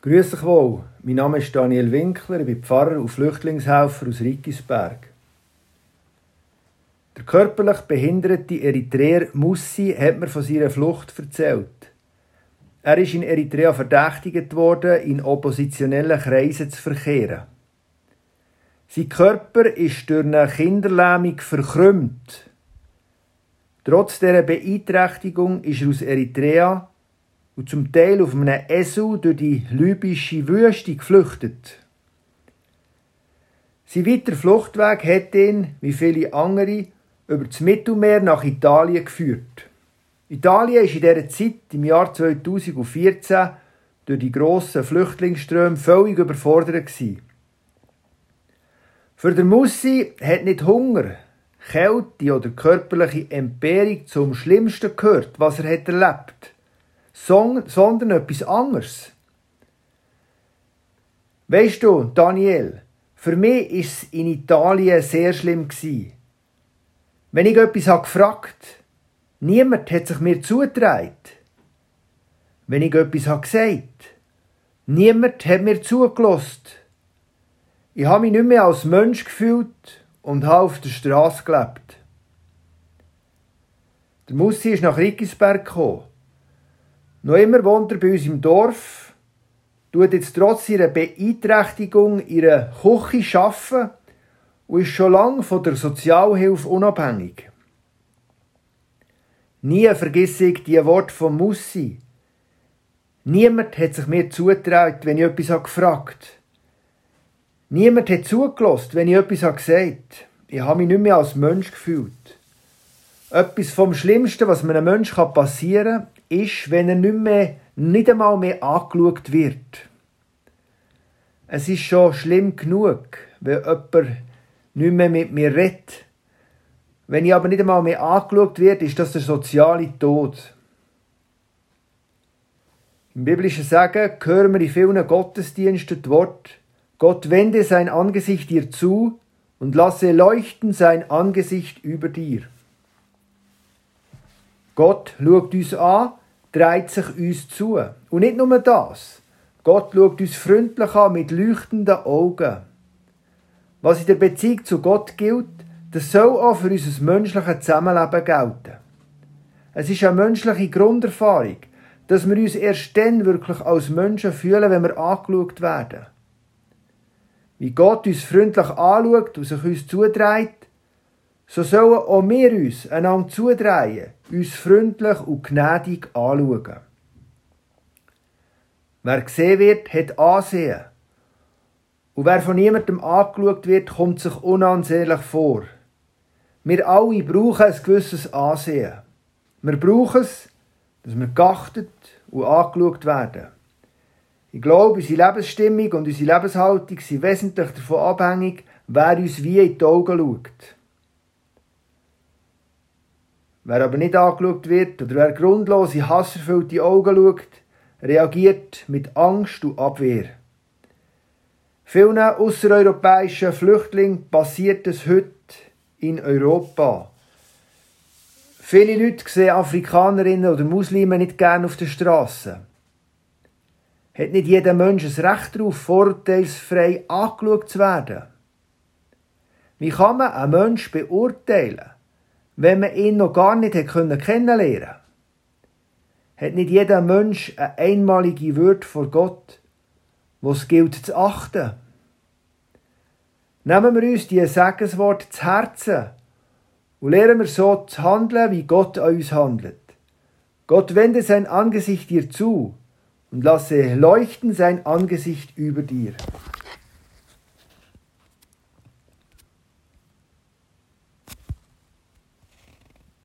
Grüß dich wohl, mein Name ist Daniel Winkler, ich bin Pfarrer und Flüchtlingshelfer aus Rickisberg. Der körperlich behinderte Eritreer Mussi hat mir von seiner Flucht erzählt. Er ist in Eritrea verdächtigt worden, in oppositionellen Kreisen zu verkehren. Sein Körper ist durch eine Kinderlähmung verkrümmt. Trotz dieser Beeinträchtigung ist er aus Eritrea und zum Teil auf einem Esel durch die libysche Wüste geflüchtet. Sein weiterer Fluchtweg hat ihn, wie viele andere, über das Mittelmeer nach Italien geführt. Italien war in dieser Zeit, im Jahr 2014, durch die grossen Flüchtlingsströme völlig überfordert. Für den Mussi hat nicht Hunger, Kälte oder körperliche Entbehrung zum Schlimmsten gehört, was er hat erlebt sondern etwas anderes. Weißt du, Daniel, für mich war es in Italien sehr schlimm Wenn ich etwas habe gefragt, niemand hat sich mir zugetragen. Wenn ich etwas habe gesagt, niemand hat mir zugelassen. Ich habe mich nicht mehr als Mensch gefühlt und habe auf der Straße gelebt. Der Mussi ist nach Rickisberg gekommen. Noch immer wohnt er bei uns im Dorf, tut jetzt trotz ihrer Beeinträchtigung ihre Küche arbeiten und ist schon lange von der Sozialhilfe unabhängig. Nie vergesse ich die Worte von Mussi. Niemand hat sich mir zugetraut, wenn ich etwas gefragt habe. Niemand hat zugelassen, wenn ich etwas gesagt habe. Ich habe mich nicht mehr als Mensch gefühlt. Etwas vom Schlimmsten, was einem Menschen passieren kann, ist, wenn er nicht, mehr, nicht einmal mehr angeschaut wird. Es ist schon schlimm genug, wenn jemand nicht mehr mit mir redet. Wenn ich aber nicht einmal mehr angeschaut werde, ist das der soziale Tod. Im biblischen Sagen hören wir in vielen Gottesdiensten das Wort, Gott wende sein Angesicht dir zu und lasse leuchten sein Angesicht über dir. Gott schaut uns an, dreht sich uns zu. Und nicht nur das. Gott schaut uns freundlich an mit leuchtenden Augen. Was in der Beziehung zu Gott gilt, das soll auch für unser menschliches Zusammenleben gelten. Es ist eine menschliche Grunderfahrung, dass wir uns erst dann wirklich als Menschen fühlen, wenn wir angeschaut werden. Wie Gott uns freundlich anschaut und sich uns zudreht, so sollen auch wir uns einander zudrehen, uns freundlich und gnädig anschauen. Wer gesehen wird, hat Ansehen. Und wer von niemandem angeschaut wird, kommt sich unansehnlich vor. Wir alle brauchen ein gewisses Ansehen. Wir brauchen es, dass wir geachtet und angeschaut werden. Ich glaube, unsere Lebensstimmung und unsere Lebenshaltung sind wesentlich davon abhängig, wer uns wie in die Augen schaut. Wer aber nicht angeschaut wird oder wer grundlos in hasserfüllte Augen schaut, reagiert mit Angst und Abwehr. Vielen außereuropäischen Flüchtlingen passiert es heute in Europa. Viele Leute sehen Afrikanerinnen oder Muslime nicht gern auf der Straße. Hat nicht jeder Mensch ein Recht darauf, vorurteilsfrei angeschaut zu werden? Wie kann man einen Menschen beurteilen? Wenn man ihn noch gar nicht kennenlernen konnte. Hat nicht jeder Mensch eine einmalige Würde vor Gott, was gilt zu achten? Nehmen wir uns die Segensworte zu Herzen und lernen wir so zu handeln, wie Gott an uns handelt. Gott wende sein Angesicht dir zu und lasse leuchten sein Angesicht über dir.